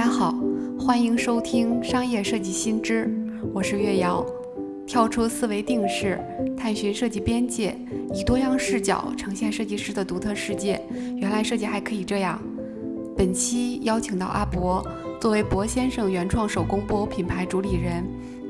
大家好，欢迎收听商业设计新知，我是月瑶。跳出思维定式，探寻设计边界，以多样视角呈现设计师的独特世界。原来设计还可以这样。本期邀请到阿博，作为博先生原创手工布偶品牌主理人、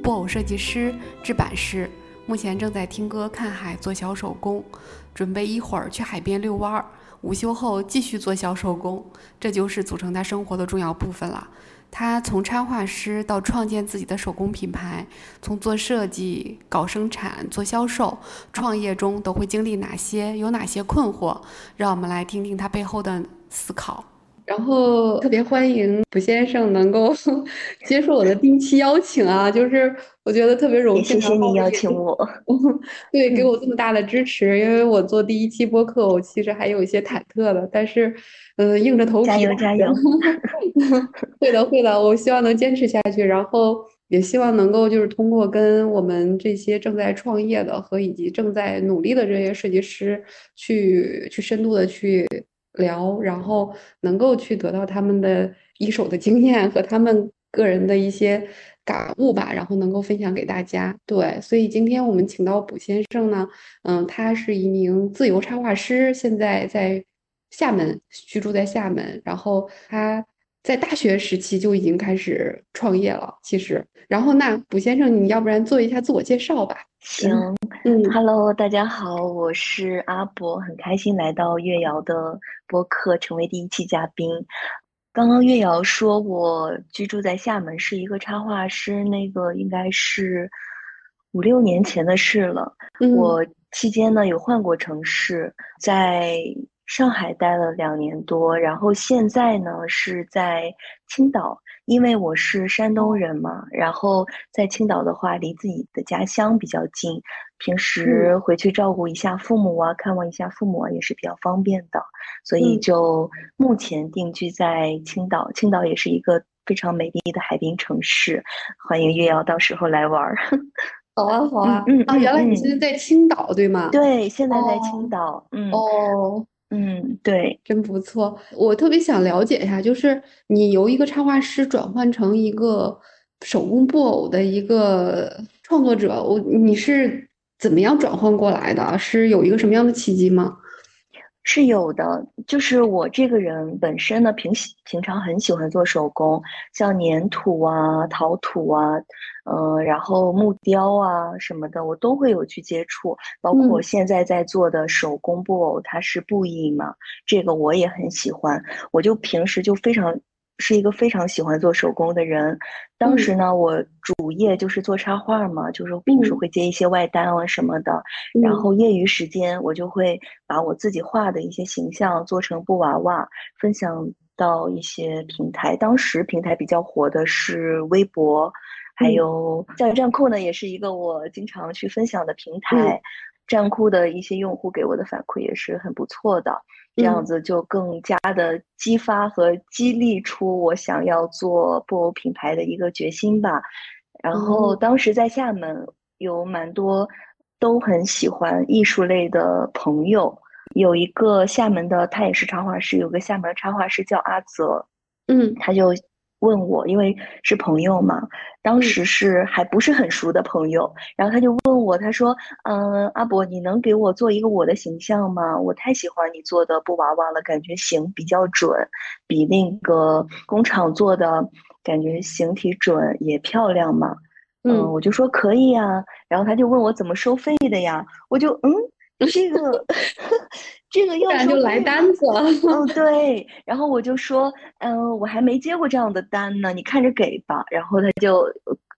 布偶设计师、制版师，目前正在听歌、看海、做小手工，准备一会儿去海边遛弯儿。午休后继续做小手工，这就是组成他生活的重要部分了。他从插画师到创建自己的手工品牌，从做设计、搞生产、做销售，创业中都会经历哪些？有哪些困惑？让我们来听听他背后的思考。然后特别欢迎卜先生能够 接受我的第一期邀请啊，就是我觉得特别荣幸。谢谢你邀请我，对，给我这么大的支持。因为我做第一期播客，我其实还有一些忐忑的，但是，嗯，硬着头皮。加油加油！会的会的，我希望能坚持下去，然后也希望能够就是通过跟我们这些正在创业的和以及正在努力的这些设计师去去深度的去。聊，然后能够去得到他们的一手的经验和他们个人的一些感悟吧，然后能够分享给大家。对，所以今天我们请到卜先生呢，嗯，他是一名自由插画师，现在在厦门居住在厦门，然后他在大学时期就已经开始创业了。其实，然后那卜先生，你要不然做一下自我介绍吧？行，嗯，Hello，大家好，我是阿博，很开心来到月瑶的播客，成为第一期嘉宾。刚刚月瑶说我居住在厦门，是一个插画师，那个应该是五六年前的事了。我期间呢有换过城市，在上海待了两年多，然后现在呢是在青岛。因为我是山东人嘛，然后在青岛的话，离自己的家乡比较近，平时回去照顾一下父母啊，看望一下父母啊，也是比较方便的，所以就目前定居在青岛。青岛也是一个非常美丽的海滨城市，欢迎月瑶到时候来玩儿。好啊，好啊，嗯啊，原来你现在在青岛对吗？对，现在在青岛。嗯哦。嗯，对，真不错。我特别想了解一下，就是你由一个插画师转换成一个手工布偶的一个创作者，我你是怎么样转换过来的？是有一个什么样的契机吗？是有的，就是我这个人本身呢，平平常很喜欢做手工，像粘土啊、陶土啊，嗯，然后木雕啊什么的，我都会有去接触。包括我现在在做的手工布偶，它是布艺嘛，这个我也很喜欢。我就平时就非常。是一个非常喜欢做手工的人，当时呢，我主业就是做插画嘛，就是平时会接一些外单啊什么的，然后业余时间我就会把我自己画的一些形象做成布娃娃，分享到一些平台。当时平台比较火的是微博，还有像站酷呢，也是一个我经常去分享的平台。站酷的一些用户给我的反馈也是很不错的。这样子就更加的激发和激励出我想要做布偶品牌的一个决心吧。然后当时在厦门有蛮多都很喜欢艺术类的朋友，有一个厦门的，他也是插画师，有个厦门插画师叫阿泽，嗯，他就。问我，因为是朋友嘛，当时是还不是很熟的朋友，然后他就问我，他说：“嗯，阿伯，你能给我做一个我的形象吗？我太喜欢你做的布娃娃了，感觉形比较准，比那个工厂做的感觉形体准也漂亮嘛。”嗯，我就说可以呀，然后他就问我怎么收费的呀，我就嗯。这个，这个要就来单子了。嗯，对。然后我就说，嗯，我还没接过这样的单呢，你看着给吧。然后他就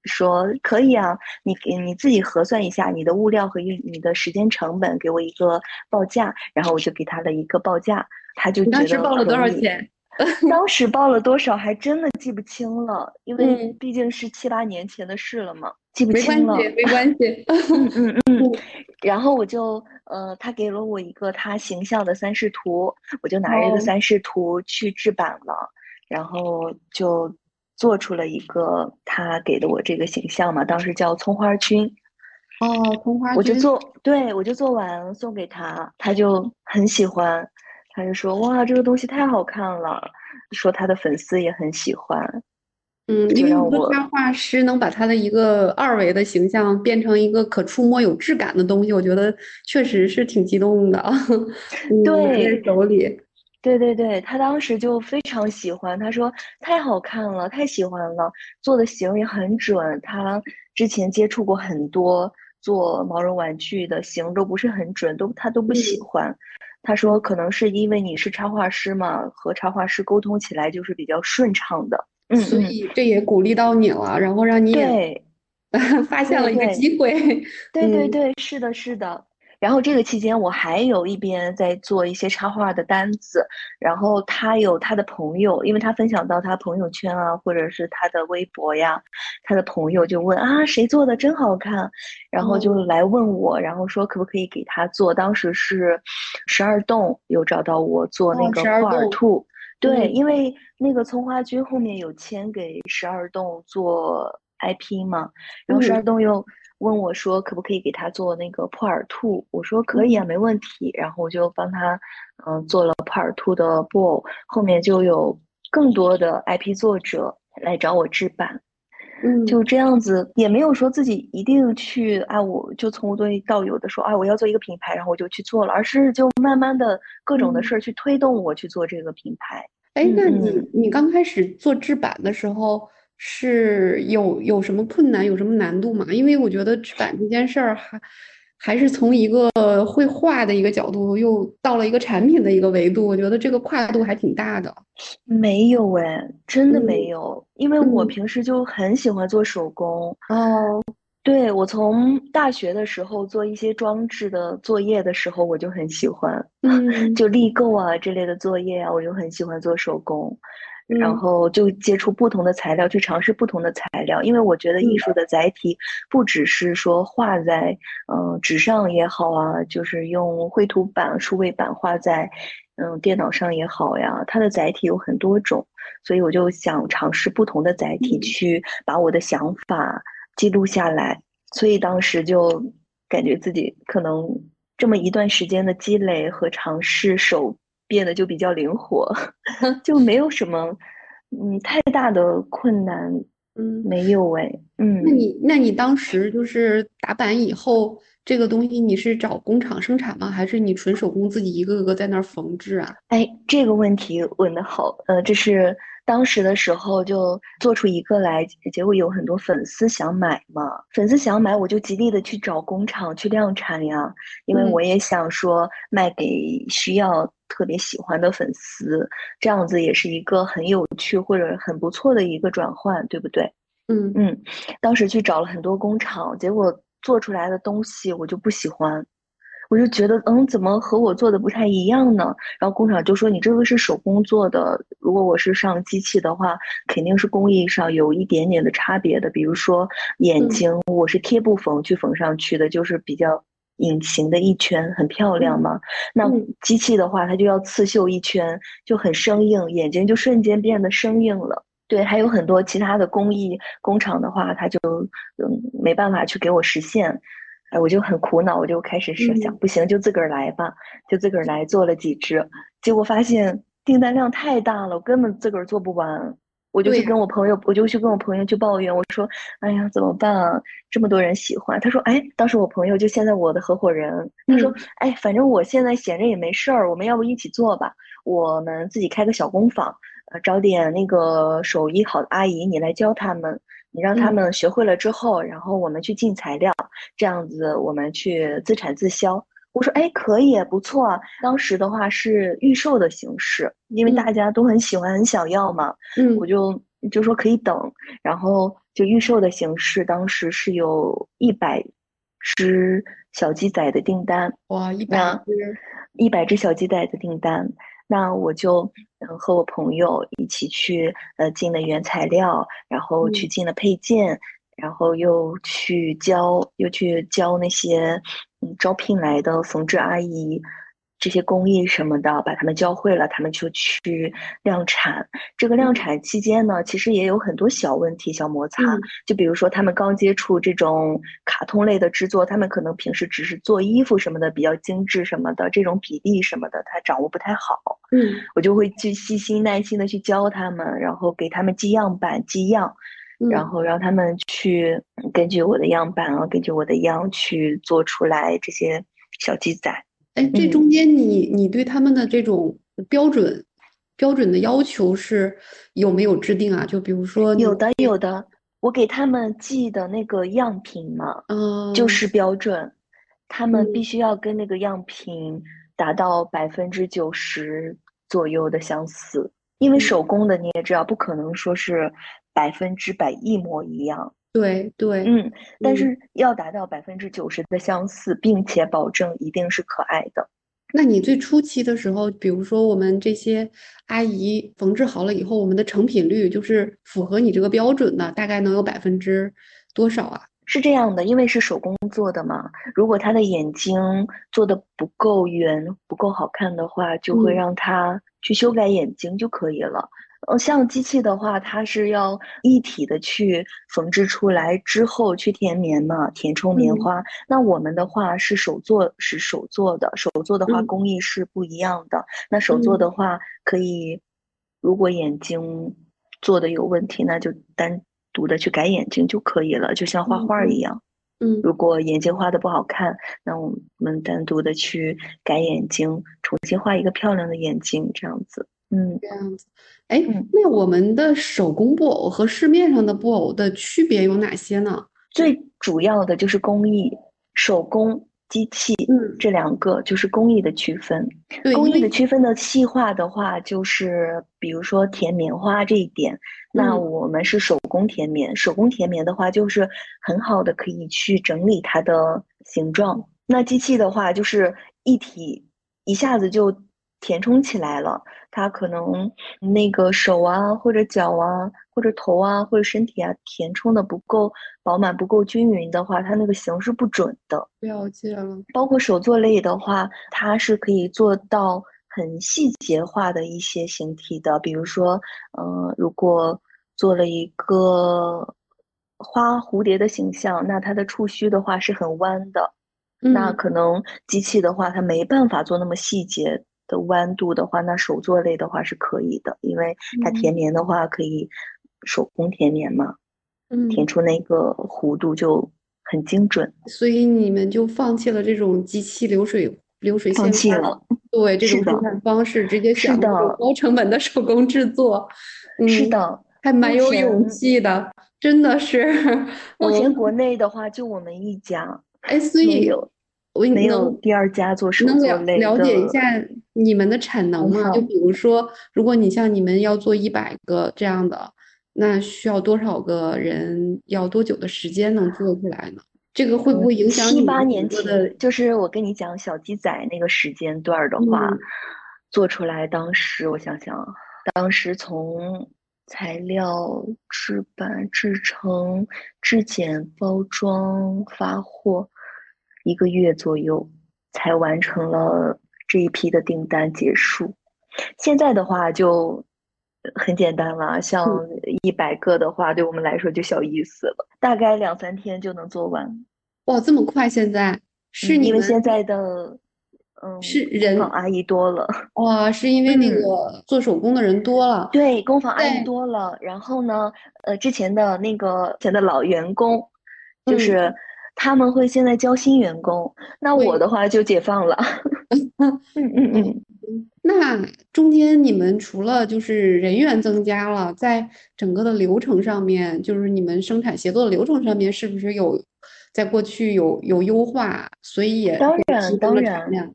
说，可以啊，你给你自己核算一下你的物料和你你的时间成本，给我一个报价。然后我就给他了一个报价，他就当时报了多少钱？当时报了多少还真的记不清了，因为毕竟是七八年前的事了嘛，记不清了。没关系，没关系。嗯嗯嗯。然后我就，呃，他给了我一个他形象的三视图，我就拿着这个三视图去制版了，然后就做出了一个他给的我这个形象嘛，当时叫葱花君。哦，葱花君。我就做，对我就做完送给他，他就很喜欢。他就说：“哇，这个东西太好看了。”说他的粉丝也很喜欢。嗯，因为一个插画师能把他的一个二维的形象变成一个可触摸、有质感的东西，我觉得确实是挺激动的。对，手里，对对对，他当时就非常喜欢，他说太好看了，太喜欢了，做的形也很准。他之前接触过很多做毛绒玩具的形都不是很准，都他都不喜欢。他说可能是因为你是插画师嘛，和插画师沟通起来就是比较顺畅的。所以这也鼓励到你了，然后让你对发现了一个机会。对对对，是的，是的。然后这个期间，我还有一边在做一些插画的单子。然后他有他的朋友，因为他分享到他朋友圈啊，或者是他的微博呀，他的朋友就问啊，谁做的真好看，然后就来问我，然后说可不可以给他做。当时是十二栋有找到我做那个画耳兔。对，因为那个葱花君后面有签给十二栋做 IP 嘛，然后十二栋又问我说可不可以给他做那个破耳兔，我说可以啊，没问题。然后我就帮他嗯做了破耳兔的布偶，后面就有更多的 IP 作者来找我制版，嗯，就这样子，也没有说自己一定去啊，我就从无到有的说啊，我要做一个品牌，然后我就去做了，而是就慢慢的各种的事儿去推动我去做这个品牌。哎，那。你你刚开始做制版的时候是有有什么困难，有什么难度吗？因为我觉得制版这件事儿还还是从一个绘画的一个角度，又到了一个产品的一个维度，我觉得这个跨度还挺大的。没有哎，真的没有，因为我平时就很喜欢做手工哦。对我从大学的时候做一些装置的作业的时候，我就很喜欢，嗯，就立构啊之类的作业啊，我就很喜欢做手工，然后就接触不同的材料，去尝试不同的材料，因为我觉得艺术的载体不只是说画在嗯纸上也好啊，就是用绘图板、数位板画在嗯电脑上也好呀，它的载体有很多种，所以我就想尝试不同的载体，去把我的想法。记录下来，所以当时就感觉自己可能这么一段时间的积累和尝试，手变得就比较灵活，就没有什么嗯太大的困难，嗯，没有哎，嗯，那你那你当时就是打板以后，这个东西你是找工厂生产吗？还是你纯手工自己一个个在那儿缝制啊？哎，这个问题问的好，呃，这是。当时的时候就做出一个来，结果有很多粉丝想买嘛，粉丝想买，我就极力的去找工厂去量产呀，因为我也想说卖给需要特别喜欢的粉丝，这样子也是一个很有趣或者很不错的一个转换，对不对？嗯嗯，当时去找了很多工厂，结果做出来的东西我就不喜欢。我就觉得，嗯，怎么和我做的不太一样呢？然后工厂就说你这个是手工做的，如果我是上机器的话，肯定是工艺上有一点点的差别的。比如说眼睛，我是贴布缝去缝上去的，就是比较隐形的一圈，很漂亮嘛。那机器的话，它就要刺绣一圈，就很生硬，眼睛就瞬间变得生硬了。对，还有很多其他的工艺工厂的话，它就嗯没办法去给我实现。哎，我就很苦恼，我就开始设想，不行就自个儿来吧，就自个儿来做了几只，结果发现订单量太大了，我根本自个儿做不完，我就去跟我朋友，我就去跟我朋友去抱怨，我说，哎呀，怎么办啊？这么多人喜欢，他说，哎，当时我朋友就现在我的合伙人，他说，哎，反正我现在闲着也没事儿，我们要不一起做吧？我们自己开个小工坊，呃，找点那个手艺好的阿姨，你来教他们。你让他们学会了之后，然后我们去进材料，这样子我们去自产自销。我说，哎，可以，不错。当时的话是预售的形式，因为大家都很喜欢、很想要嘛。嗯，我就就说可以等，然后就预售的形式，当时是有一百只小鸡仔的订单。哇，一百只，一百只小鸡仔的订单。那我就嗯和我朋友一起去呃进了原材料，然后去进了配件，然后又去教又去教那些嗯招聘来的缝制阿姨这些工艺什么的，把他们教会了，他们就去量产。这个量产期间呢，其实也有很多小问题、小摩擦。就比如说，他们刚接触这种卡通类的制作，他们可能平时只是做衣服什么的，比较精致什么的，这种比例什么的，他掌握不太好。嗯，我就会去细心耐心的去教他们，然后给他们寄样板、寄样，然后让他们去根据我的样板啊，根据我的样去做出来这些小鸡仔。哎，这中间你你对他们的这种标准标准的要求是有没有制定啊？就比如说，有的有的，我给他们寄的那个样品嘛，嗯，就是标准，他们必须要跟那个样品达到百分之九十左右的相似，因为手工的你也知道，不可能说是百分之百一模一样。对对，嗯，但是要达到百分之九十的相似，并且保证一定是可爱的。那你最初期的时候，比如说我们这些阿姨缝制好了以后，我们的成品率就是符合你这个标准的，大概能有百分之多少啊？是这样的，因为是手工做的嘛，如果她的眼睛做的不够圆、不够好看的话，就会让她去修改眼睛就可以了。呃，像机器的话，它是要一体的去缝制出来之后去填棉嘛，填充棉花。那我们的话是手做，是手做的，手做的话工艺是不一样的。那手做的话，可以如果眼睛做的有问题，那就单独的去改眼睛就可以了，就像画画一样。嗯，如果眼睛画的不好看，那我们单独的去改眼睛，重新画一个漂亮的眼睛，这样子。嗯，这样子。哎，那我们的手工布偶和市面上的布偶的区别有哪些呢？最主要的就是工艺，手工、机器，嗯，这两个就是工艺的区分。工艺的区分的细化的话，就是比如说填棉花这一点，那我们是手工填棉。手工填棉的话，就是很好的可以去整理它的形状。那机器的话，就是一体一下子就填充起来了。它可能那个手啊，或者脚啊，或者头啊，或者身体啊，填充的不够饱满、不够均匀的话，它那个形是不准的。了解了。包括手作类的话，它是可以做到很细节化的一些形体的。比如说，嗯，如果做了一个花蝴蝶的形象，那它的触须的话是很弯的，那可能机器的话，它没办法做那么细节。的弯度的话，那手作类的话是可以的，因为它填棉的话可以手工填棉嘛，嗯，填出那个弧度就很精准。所以你们就放弃了这种机器流水流水线，放弃了。对这种生产方式，直接选择高成本的手工制作。是的，还蛮有勇气的，真的是。目前国内的话，就我们一家。哎，所以。我没有第二家做手作类的。了解一下你们的产能吗？就比如说，如果你像你们要做一百个这样的，那需要多少个人？要多久的时间能做出来呢？这个会不会影响七八年前？就是我跟你讲小鸡仔那个时间段的话，做出来当时我想想，当时从材料、制版、制成、质检、包装、发货。一个月左右才完成了这一批的订单结束。现在的话就很简单了，像一百个的话，对我们来说就小意思了，大概两三天就能做完。哇，这么快！现在是你们现在的嗯，是人工坊阿姨多了。哇，是因为那个做手工的人多了。对，工坊阿姨多了。然后呢，呃，之前的那个前的老员工就是。他们会现在教新员工，那我的话就解放了。嗯嗯嗯。那中间你们除了就是人员增加了，在整个的流程上面，就是你们生产协作的流程上面，是不是有在过去有有优化？所以也当然当然。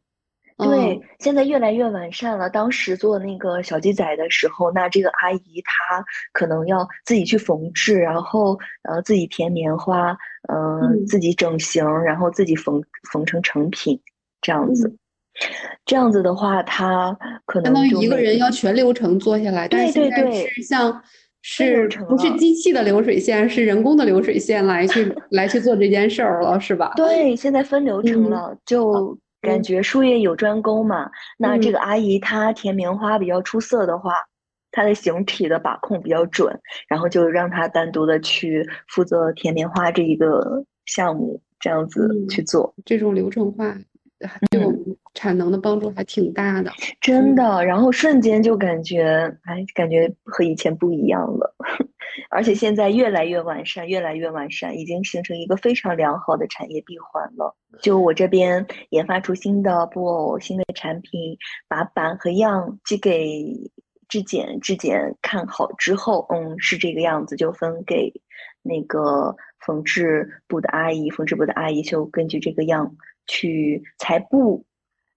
对，现在越来越完善了。当时做那个小鸡仔的时候，那这个阿姨她可能要自己去缝制，然后呃自己填棉花，嗯，自己整形，然后自己缝缝成成品，这样子。这样子的话，她可能相当于一个人要全流程做下来。对对对，是像是不是机器的流水线，是人工的流水线来去来去做这件事儿了，是吧？对，现在分流程了，就。感觉术业有专攻嘛。那这个阿姨她填棉花比较出色的话，她的形体的把控比较准，然后就让她单独的去负责填棉花这一个项目，这样子去做这种流程化。对我们产能的帮助还挺大的，真的。然后瞬间就感觉，哎，感觉和以前不一样了。而且现在越来越完善，越来越完善，已经形成一个非常良好的产业闭环了。就我这边研发出新的布偶、新的产品，把板和样寄给质检，质检看好之后，嗯，是这个样子，就分给那个缝制部的阿姨，缝制部的阿姨就根据这个样。去裁布，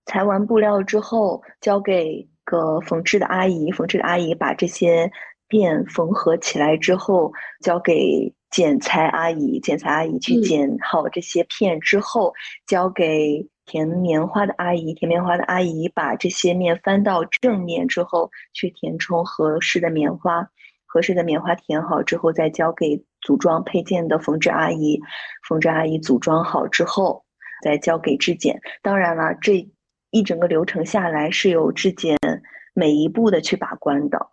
裁完布料之后交给个缝制的阿姨，缝制的阿姨把这些片缝合起来之后，交给剪裁阿姨，剪裁阿姨去剪好这些片之后，交给填棉花的阿姨，填棉花的阿姨把这些面翻到正面之后，去填充合适的棉花，合适的棉花填好之后，再交给组装配件的缝制阿姨，缝制阿姨组装好之后。再交给质检，当然了，这一整个流程下来是有质检每一步的去把关的，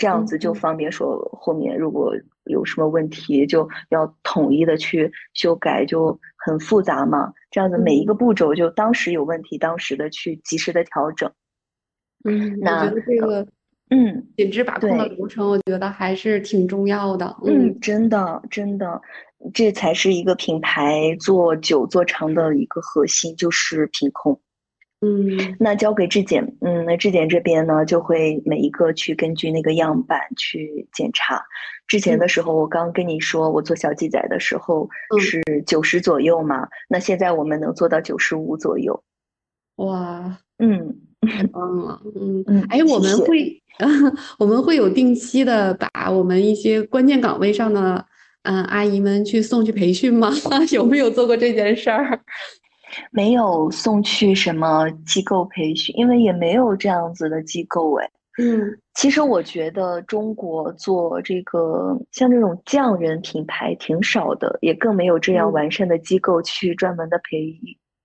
这样子就方便说后面如果有什么问题就要统一的去修改，就很复杂嘛。这样子每一个步骤就当时有问题，当时的去及时的调整。嗯，那这个嗯品质把控的流程，我觉得还是挺重要的。嗯，真的真的。这才是一个品牌做久做长的一个核心，就是品控。嗯，那交给质检，嗯，那质检这边呢，就会每一个去根据那个样板去检查。之前的时候，我刚跟你说，我做小鸡仔的时候是九十左右嘛，那现在我们能做到九十五左右。哇，嗯，太棒了，嗯嗯，哎，我们会，我们会有定期的把我们一些关键岗位上的。嗯，阿姨们去送去培训吗？有没有做过这件事儿？没有送去什么机构培训，因为也没有这样子的机构哎。嗯，其实我觉得中国做这个像这种匠人品牌挺少的，也更没有这样完善的机构去专门的培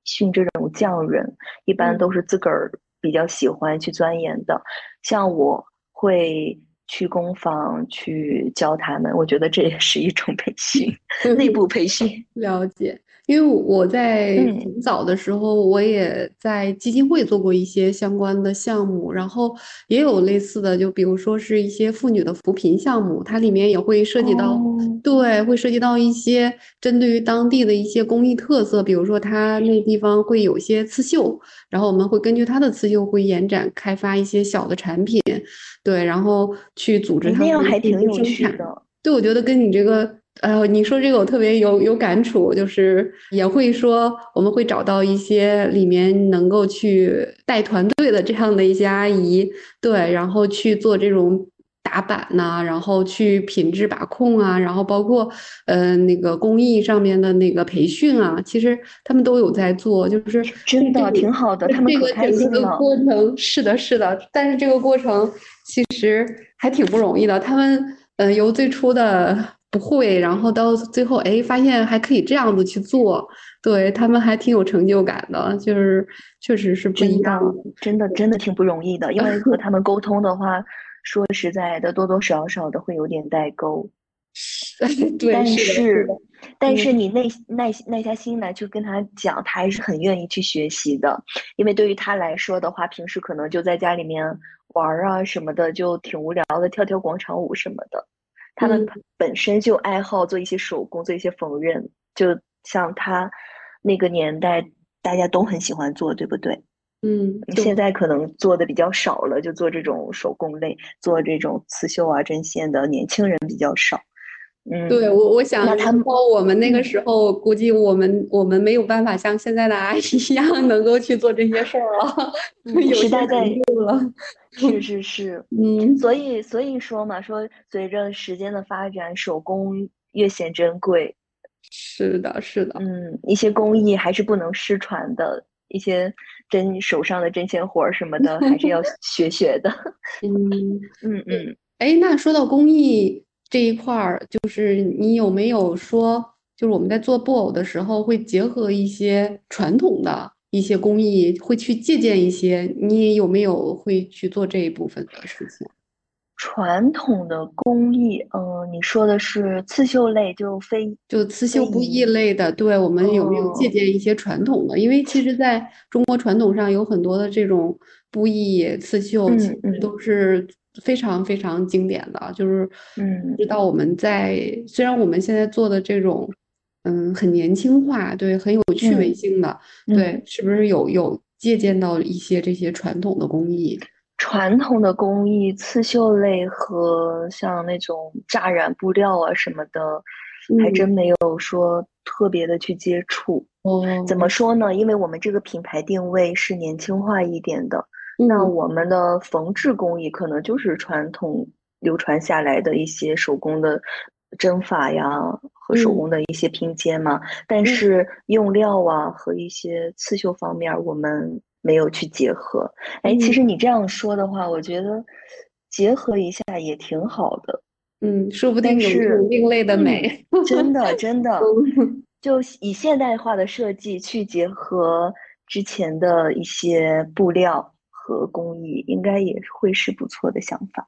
训这种匠人，一般都是自个儿比较喜欢去钻研的。像我会。去工坊去教他们，我觉得这也是一种培训，内部培训。了解，因为我在很早的时候，我也在基金会做过一些相关的项目，然后也有类似的，就比如说是一些妇女的扶贫项目，它里面也会涉及到，对，会涉及到一些针对于当地的一些工艺特色，比如说它那地方会有些刺绣，然后我们会根据它的刺绣会延展开发一些小的产品。对，然后去组织他们生产。对，我觉得跟你这个，呃，你说这个我特别有有感触，就是也会说我们会找到一些里面能够去带团队的这样的一些阿姨，对，然后去做这种打板呐，然后去品质把控啊，然后包括呃那个工艺上面的那个培训啊，其实他们都有在做，就是真的挺好的，他们可开心了。过程是的，是的，但是这个过程。其实还挺不容易的，他们嗯，由最初的不会，然后到最后，哎，发现还可以这样子去做，对他们还挺有成就感的，就是确实是不一样，真的真的挺不容易的，因为和他们沟通的话，说实在的，多多少少的会有点代沟。但是，但是你耐耐耐下心来去跟他讲，他还是很愿意去学习的，因为对于他来说的话，平时可能就在家里面。玩啊什么的就挺无聊的，跳跳广场舞什么的。他们本身就爱好做一些手工，做一些缝纫。就像他那个年代，大家都很喜欢做，对不对？嗯。现在可能做的比较少了，就做这种手工类，做这种刺绣啊、针线的年轻人比较少。嗯，对我，我想，然后我们那个时候，估计我们我们没有办法像现在的阿姨一样，能够去做这些事儿了。时代在了，是是是，嗯，所以所以说嘛，说随着时间的发展，手工越显珍贵。是的，是的，嗯，一些工艺还是不能失传的，一些针手上的针线活儿什么的，还是要学学的。嗯嗯嗯，哎，那说到工艺。这一块儿就是你有没有说，就是我们在做布偶的时候会结合一些传统的一些工艺，会去借鉴一些。你有没有会去做这一部分的事情？传统的工艺，嗯，你说的是刺绣类，就非就刺绣布艺类的，对我们有没有借鉴一些传统的？因为其实在中国传统上有很多的这种布艺刺绣，其实都是非常非常经典的。就是嗯，知道我们在虽然我们现在做的这种，嗯，很年轻化，对，很有趣味性的，对，是不是有有借鉴到一些这些传统的工艺？传统的工艺，刺绣类和像那种扎染布料啊什么的，还真没有说特别的去接触。哦，怎么说呢？因为我们这个品牌定位是年轻化一点的，那。我们的缝制工艺可能就是传统流传下来的一些手工的针法呀和手工的一些拼接嘛。但是用料啊和一些刺绣方面，我们。没有去结合，哎，其实你这样说的话，我觉得结合一下也挺好的，嗯，说不。定是另类的美，真的真的，就以现代化的设计去结合之前的一些布料和工艺，应该也会是不错的想法。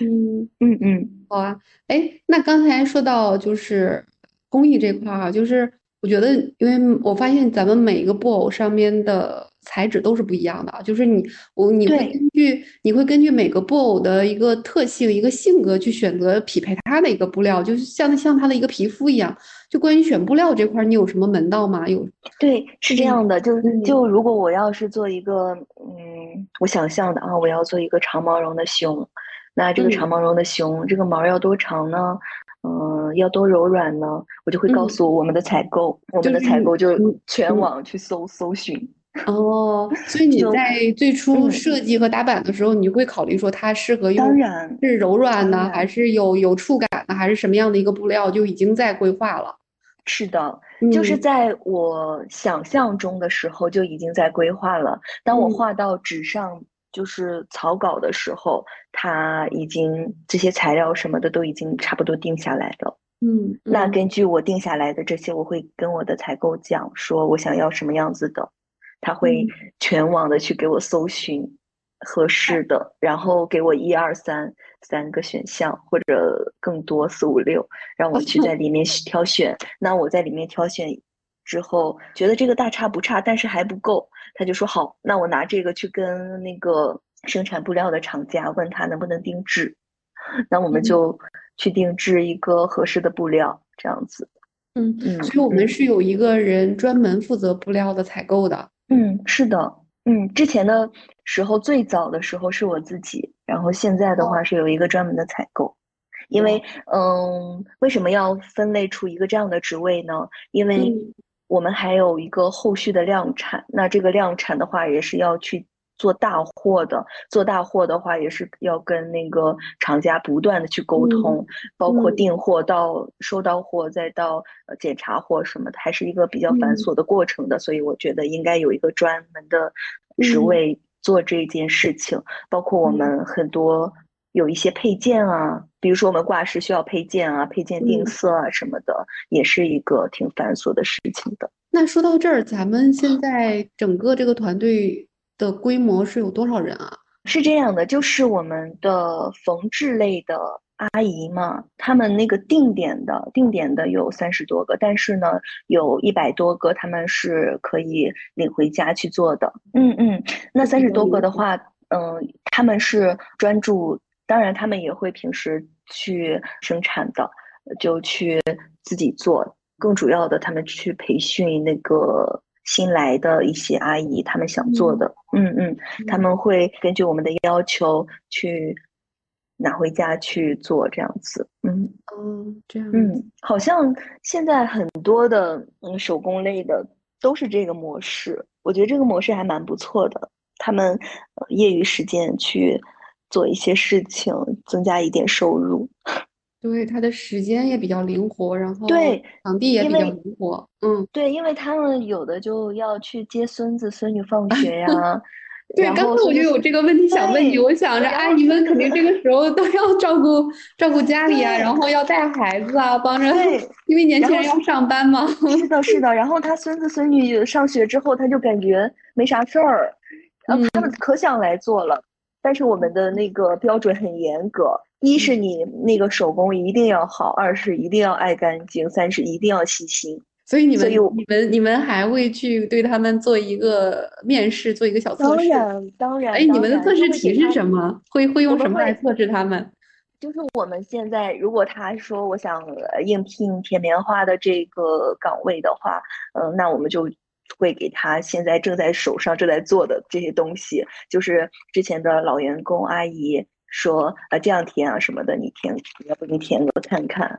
嗯 嗯嗯，好啊，哎，那刚才说到就是工艺这块儿，就是我觉得，因为我发现咱们每一个布偶上面的。材质都是不一样的，就是你我你会根据你会根据每个布偶的一个特性、一个性格去选择匹配它的一个布料，就是像像它的一个皮肤一样。就关于选布料这块，你有什么门道吗？有对，是这样的，就就如果我要是做一个，嗯，我想象的啊，我要做一个长毛绒的熊，那这个长毛绒的熊，这个毛要多长呢？嗯，要多柔软呢？我就会告诉我们的采购，我们的采购就全网去搜搜寻。哦，所以你在最初设计和打版的时候，你会考虑说它适合用当然是柔软的，还是有有触感的，还是什么样的一个布料，就已经在规划了。是的，就是在我想象中的时候就已经在规划了。当我画到纸上，就是草稿的时候，它已经这些材料什么的都已经差不多定下来了。嗯，那根据我定下来的这些，我会跟我的采购讲，说我想要什么样子的。他会全网的去给我搜寻合适的，然后给我一二三三个选项或者更多四五六，让我去在里面 挑选。那我在里面挑选之后，觉得这个大差不差，但是还不够，他就说好，那我拿这个去跟那个生产布料的厂家问他能不能定制，那我们就去定制一个合适的布料，这样子。嗯嗯，所以我们是有一个人专门负责布料的采购的。嗯，是的，嗯，之前的时候最早的时候是我自己，然后现在的话是有一个专门的采购，因为，嗯，为什么要分类出一个这样的职位呢？因为我们还有一个后续的量产，那这个量产的话也是要去。做大货的，做大货的话也是要跟那个厂家不断的去沟通，包括订货到收到货再到呃检查货什么的，还是一个比较繁琐的过程的。所以我觉得应该有一个专门的职位做这件事情。包括我们很多有一些配件啊，比如说我们挂饰需要配件啊，配件定色啊什么的，也是一个挺繁琐的事情的。那说到这儿，咱们现在整个这个团队。的规模是有多少人啊？是这样的，就是我们的缝制类的阿姨嘛，他们那个定点的定点的有三十多个，但是呢，有一百多个他们是可以领回家去做的。嗯嗯，那三十多个的话，嗯，他们是专注，当然他们也会平时去生产的，就去自己做。更主要的，他们去培训那个。新来的一些阿姨，他们想做的，嗯嗯，他们会根据我们的要求去拿回家去做这样子，嗯。嗯，这样，嗯，好像现在很多的嗯手工类的都是这个模式，我觉得这个模式还蛮不错的，他们业余时间去做一些事情，增加一点收入。对，他的时间也比较灵活，然后对场地也比较灵活，嗯，对，因为他们有的就要去接孙子孙女放学呀，对，刚才我就有这个问题想问你，我想着阿姨们肯定这个时候都要照顾照顾家里啊，然后要带孩子啊，帮着，因为年轻人要上班嘛。是的，是的。然后他孙子孙女上学之后，他就感觉没啥事儿，然后他们可想来做了。但是我们的那个标准很严格，一是你那个手工一定要好，二是一定要爱干净，三是一定要细心。所以你们，你们，你们还会去对他们做一个面试，做一个小测试。当然，当然。哎，你们的测试题是什么？会会用什么来测试他们？就是我们现在，如果他说我想应聘甜棉花的这个岗位的话，嗯，那我们就会给他现在正在手上正在做的这些东西，就是之前的老员工阿姨说啊这样填啊什么的，你填，要不你填个看看。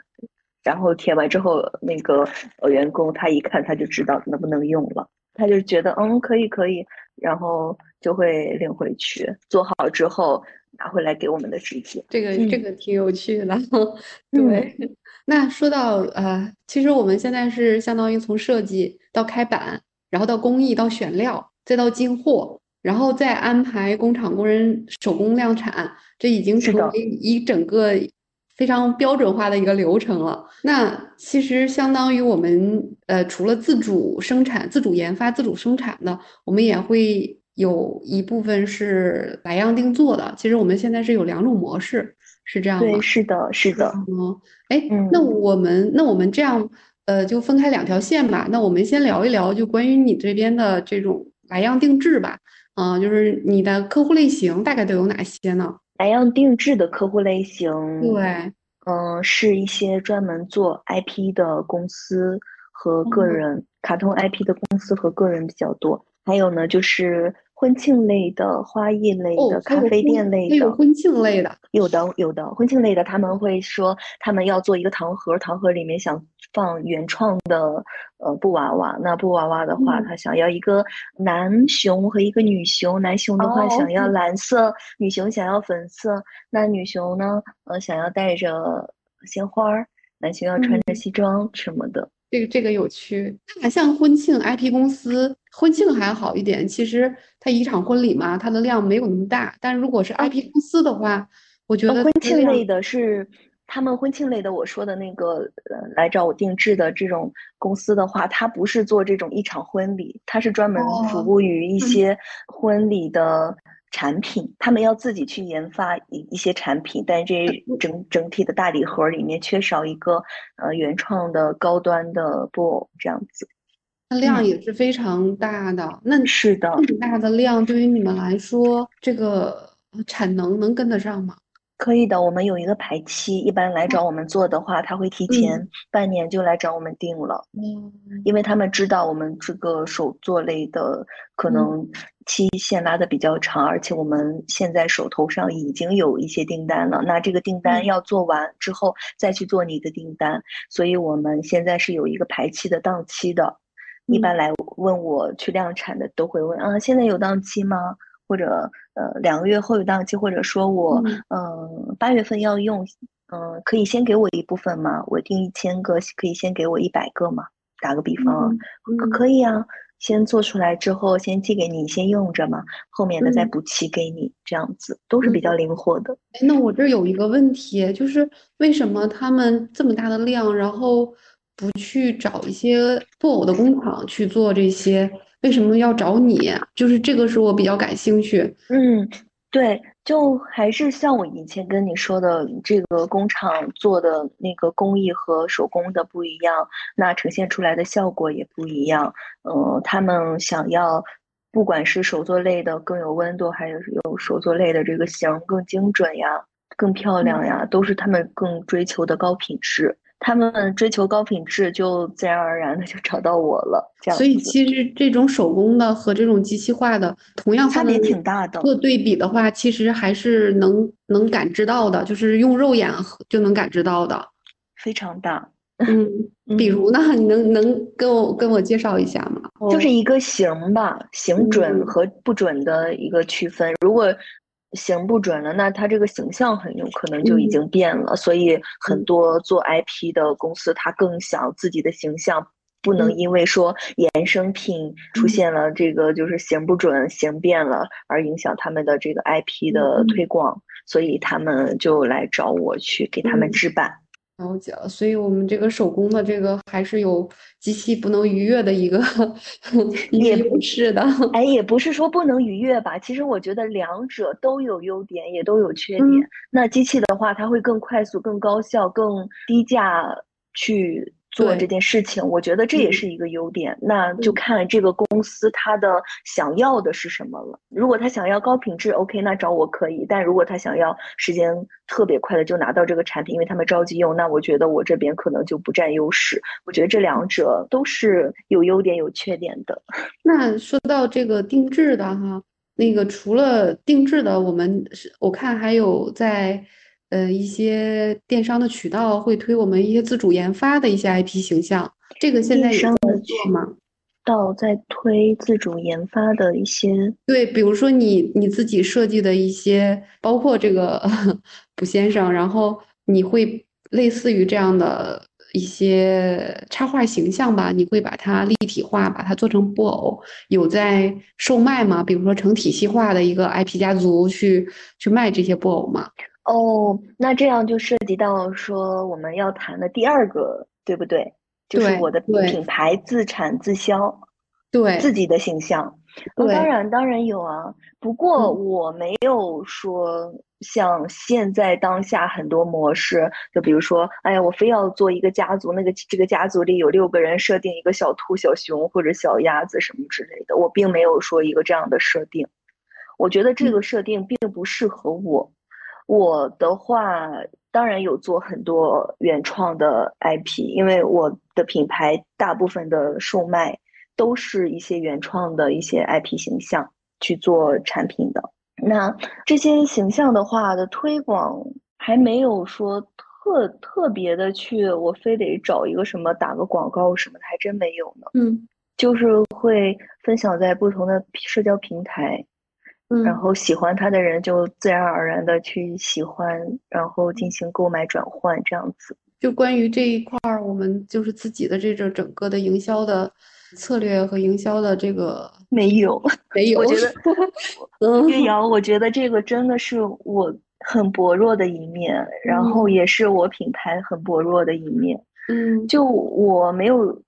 然后填完之后，那个呃员工他一看他就知道能不能用了，他就觉得嗯可以可以，然后就会领回去，做好之后拿回来给我们的直接。这个这个挺有趣的，对。那说到呃，其实我们现在是相当于从设计到开板，然后到工艺到选料，再到进货，然后再安排工厂工人手工量产，这已经成为一整个。非常标准化的一个流程了。那其实相当于我们呃，除了自主生产、自主研发、自主生产的，我们也会有一部分是来样定做的。其实我们现在是有两种模式，是这样吗？对，是的，是的。嗯，哎，那我们那我们这样呃，就分开两条线吧。那我们先聊一聊，就关于你这边的这种来样定制吧。嗯，就是你的客户类型大概都有哪些呢？来样定制的客户类型，对，嗯，是一些专门做 IP 的公司和个人，卡通 IP 的公司和个人比较多。还有呢，就是。婚庆类的、花艺类的、咖啡店类的，有婚庆类的，有的有的婚庆类的，他们会说他们要做一个糖盒，糖盒里面想放原创的呃布娃娃。那布娃娃的话，他想要一个男熊和一个女熊，男熊的话想要蓝色，女熊想要粉色。那女熊呢，呃，想要带着鲜花儿，男熊要穿着西装什么的。这个这个有趣，那像婚庆 IP 公司，婚庆还好一点。其实它一场婚礼嘛，它的量没有那么大。但如果是 IP 公司的话，我觉得婚庆类的是他们婚庆类的，我说的那个呃来找我定制的这种公司的话，它不是做这种一场婚礼，它是专门服务于一些婚礼的。产品，他们要自己去研发一一些产品，但这整整体的大礼盒里面缺少一个呃原创的高端的布偶这样子，那量也是非常大的。那是的，这么大的量对于你们来说，这个产能能跟得上吗？可以的，我们有一个排期，一般来找我们做的话，他会提前半年就来找我们定了。嗯，因为他们知道我们这个手作类的可能期限拉的比较长，而且我们现在手头上已经有一些订单了，那这个订单要做完之后再去做你的订单，所以我们现在是有一个排期的档期的。一般来问我去量产的都会问啊，现在有档期吗？或者呃两个月后有档期，或者说我嗯八月份要用，嗯可以先给我一部分吗？我订一千个，可以先给我一百个吗？打个比方，可以啊，先做出来之后先寄给你，先用着嘛，后面的再补齐给你，这样子都是比较灵活的。那我这有一个问题，就是为什么他们这么大的量，然后不去找一些布偶的工厂去做这些？为什么要找你？就是这个是我比较感兴趣。嗯，对，就还是像我以前跟你说的，这个工厂做的那个工艺和手工的不一样，那呈现出来的效果也不一样。嗯，他们想要，不管是手作类的更有温度，还有有手作类的这个型更精准呀、更漂亮呀，都是他们更追求的高品质。他们追求高品质，就自然而然的就找到我了。这样，所以其实这种手工的和这种机器化的，同样差别挺大的。做对比的话，其实还是能能感知到的，就是用肉眼就能感知到的，非常大。嗯，比如呢，你能能跟我跟我介绍一下吗？就是一个型吧，型准和不准的一个区分。如果形不准了，那他这个形象很有可能就已经变了。所以很多做 IP 的公司，他更想自己的形象不能因为说衍生品出现了这个就是行不准、行变了，而影响他们的这个 IP 的推广，所以他们就来找我去给他们置办。了解了，所以我们这个手工的这个还是有机器不能逾越的一个 也不是的。哎，也不是说不能逾越吧，其实我觉得两者都有优点，也都有缺点。那机器的话，它会更快速、更高效、更低价去。做这件事情，我觉得这也是一个优点。那就看这个公司他的想要的是什么了。如果他想要高品质，OK，那找我可以；但如果他想要时间特别快的就拿到这个产品，因为他们着急用，那我觉得我这边可能就不占优势。我觉得这两者都是有优点有缺点的。那说到这个定制的哈，那个除了定制的，我们是我看还有在。呃，一些电商的渠道会推我们一些自主研发的一些 IP 形象，这个现在有在做吗？到在推自主研发的一些，对，比如说你你自己设计的一些，包括这个 卜先生，然后你会类似于这样的一些插画形象吧？你会把它立体化，把它做成布偶，有在售卖吗？比如说成体系化的一个 IP 家族去去卖这些布偶吗？哦，那这样就涉及到说我们要谈的第二个，对不对？就是我的品牌自产自销，对自己的形象。当然，当然有啊。不过我没有说像现在当下很多模式，就比如说，哎呀，我非要做一个家族，那个这个家族里有六个人，设定一个小兔、小熊或者小鸭子什么之类的。我并没有说一个这样的设定。我觉得这个设定并不适合我。我的话，当然有做很多原创的 IP，因为我的品牌大部分的售卖都是一些原创的一些 IP 形象去做产品的。那这些形象的话的推广还没有说特特别的去，我非得找一个什么打个广告什么的，还真没有呢。嗯，就是会分享在不同的社交平台。然后喜欢他的人就自然而然的去喜欢，然后进行购买转换这样子。就关于这一块儿，我们就是自己的这个整个的营销的策略和营销的这个没有没 有。我觉得 月瑶，我觉得这个真的是我很薄弱的一面，然后也是我品牌很薄弱的一面。嗯，就我没有。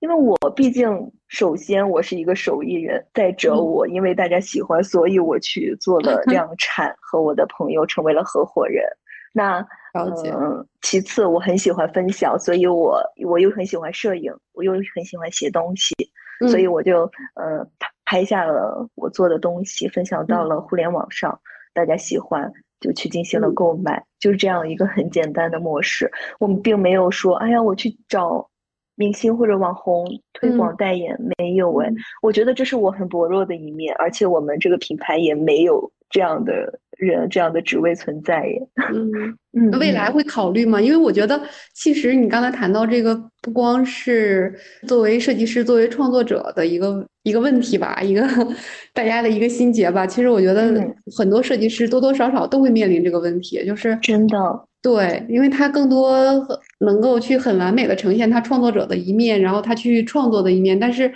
因为我毕竟，首先我是一个手艺人，再者我因为大家喜欢，所以我去做了 量产，和我的朋友成为了合伙人。那嗯，其次我很喜欢分享，所以我我又很喜欢摄影，我又很喜欢写东西，所以我就呃拍下了我做的东西，分享到了互联网上，大家喜欢就去进行了购买，就是这样一个很简单的模式。我们并没有说，哎呀，我去找。明星或者网红推广代言没有哎，我觉得这是我很薄弱的一面，而且我们这个品牌也没有这样的人、这样的职位存在耶。嗯 嗯，未来会考虑吗？因为我觉得，其实你刚才谈到这个，不光是作为设计师、作为创作者的一个一个问题吧，一个 大家的一个心结吧。其实我觉得很多设计师多多少少都会面临这个问题，就是真的。对，因为他更多能够去很完美的呈现他创作者的一面，然后他去创作的一面。但是，你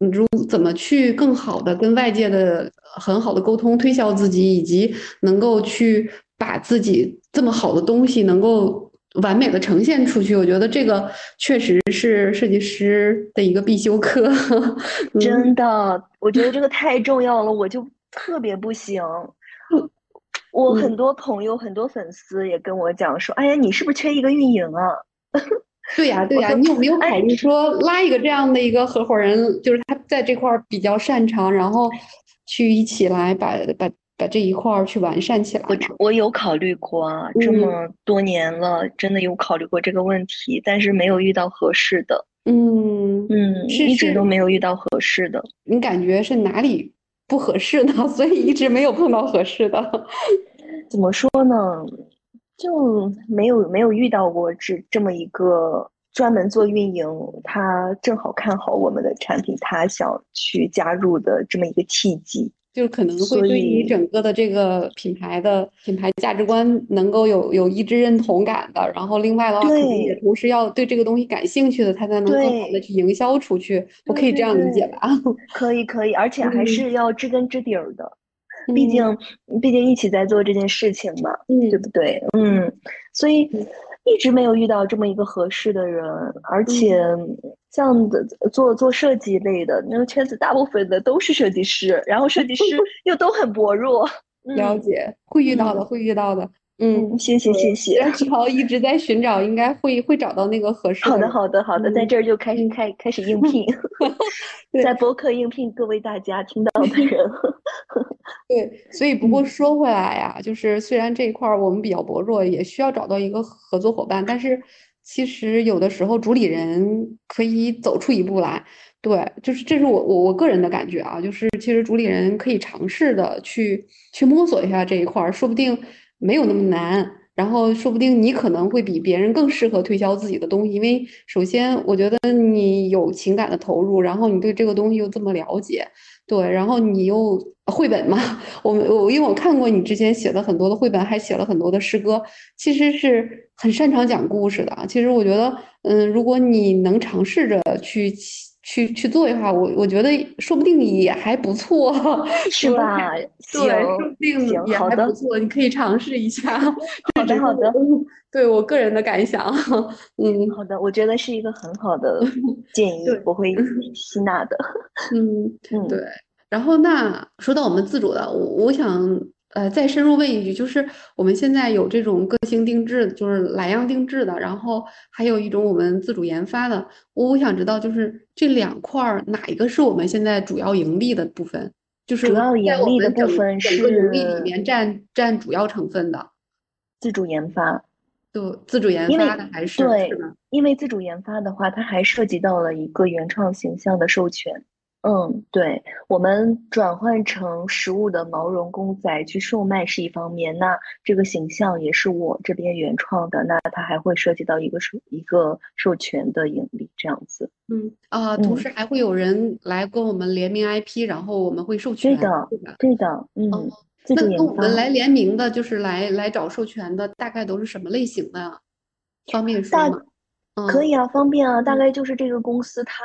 如怎么去更好的跟外界的很好的沟通、推销自己，以及能够去把自己这么好的东西能够完美的呈现出去，我觉得这个确实是设计师的一个必修课。真的，我觉得这个太重要了，我就特别不行。我很多朋友、很多粉丝也跟我讲说：“哎呀，你是不是缺一个运营啊？” 对呀，对呀，你有没有考虑说拉一个这样的一个合伙人，就是他在这块比较擅长，然后去一起来把把把这一块去完善起来？我我有考虑过啊，这么多年了，真的有考虑过这个问题，但是没有遇到合适的。嗯嗯，是一直都没有遇到合适的。你感觉是哪里？不合适呢，所以一直没有碰到合适的。怎么说呢？就没有没有遇到过这这么一个专门做运营，他正好看好我们的产品，他想去加入的这么一个契机。就是可能会对你整个的这个品牌的品牌价值观能够有有一致认同感的。然后另外的话，肯定也同时要对这个东西感兴趣的，他才能更好的去营销出去。我可以这样理解吧？可以可以，而且 还是要知根知底儿的。毕竟毕竟一起在做这件事情嘛，对不对？嗯，所以一直没有遇到这么一个合适的人，而且。像的做做设计类的那个圈子，大部分的都是设计师，然后设计师 又都很薄弱。了解，会遇到的，会遇到的。嗯，谢谢谢谢。然后一直在寻找，应该会会找到那个合适的。好的好的好的，在这儿就开始开开始应聘，在博客应聘各位大家听到的人。对，所以不过说回来呀，就是虽然这一块儿我们比较薄弱，也需要找到一个合作伙伴，但是。其实有的时候主理人可以走出一步来，对，就是这是我我我个人的感觉啊，就是其实主理人可以尝试的去去摸索一下这一块儿，说不定没有那么难，然后说不定你可能会比别人更适合推销自己的东西，因为首先我觉得你有情感的投入，然后你对这个东西又这么了解。对，然后你又绘本嘛，我我因为我看过你之前写的很多的绘本，还写了很多的诗歌，其实是很擅长讲故事的。其实我觉得，嗯，如果你能尝试着去去去做一下，我我觉得说不定也还不错，是吧？对，说不定也还不错，你可以尝试一下。好的，好的。对我个人的感想，嗯，好的，我觉得是一个很好的 建议，我会吸纳的。嗯嗯，对。然后那说到我们自主的，我我想呃再深入问一句，就是我们现在有这种个性定制，就是来样定制的，然后还有一种我们自主研发的。我我想知道，就是这两块儿哪一个是我们现在主要盈利的部分？就是主要盈利的部分是盈利里面占占主要成分的自主研发。就自主研发的还是对，因为自主研发的话，它还涉及到了一个原创形象的授权。嗯，对，我们转换成实物的毛绒公仔去售卖是一方面，那这个形象也是我这边原创的，那它还会涉及到一个授一个授权的盈利这样子。嗯啊，同时还会有人来跟我们联名 IP，然后我们会授权。对的，对的，嗯。那跟我们来联名的，就是来来找授权的，大概都是什么类型的？方便说吗？可以啊，方便啊。大概就是这个公司它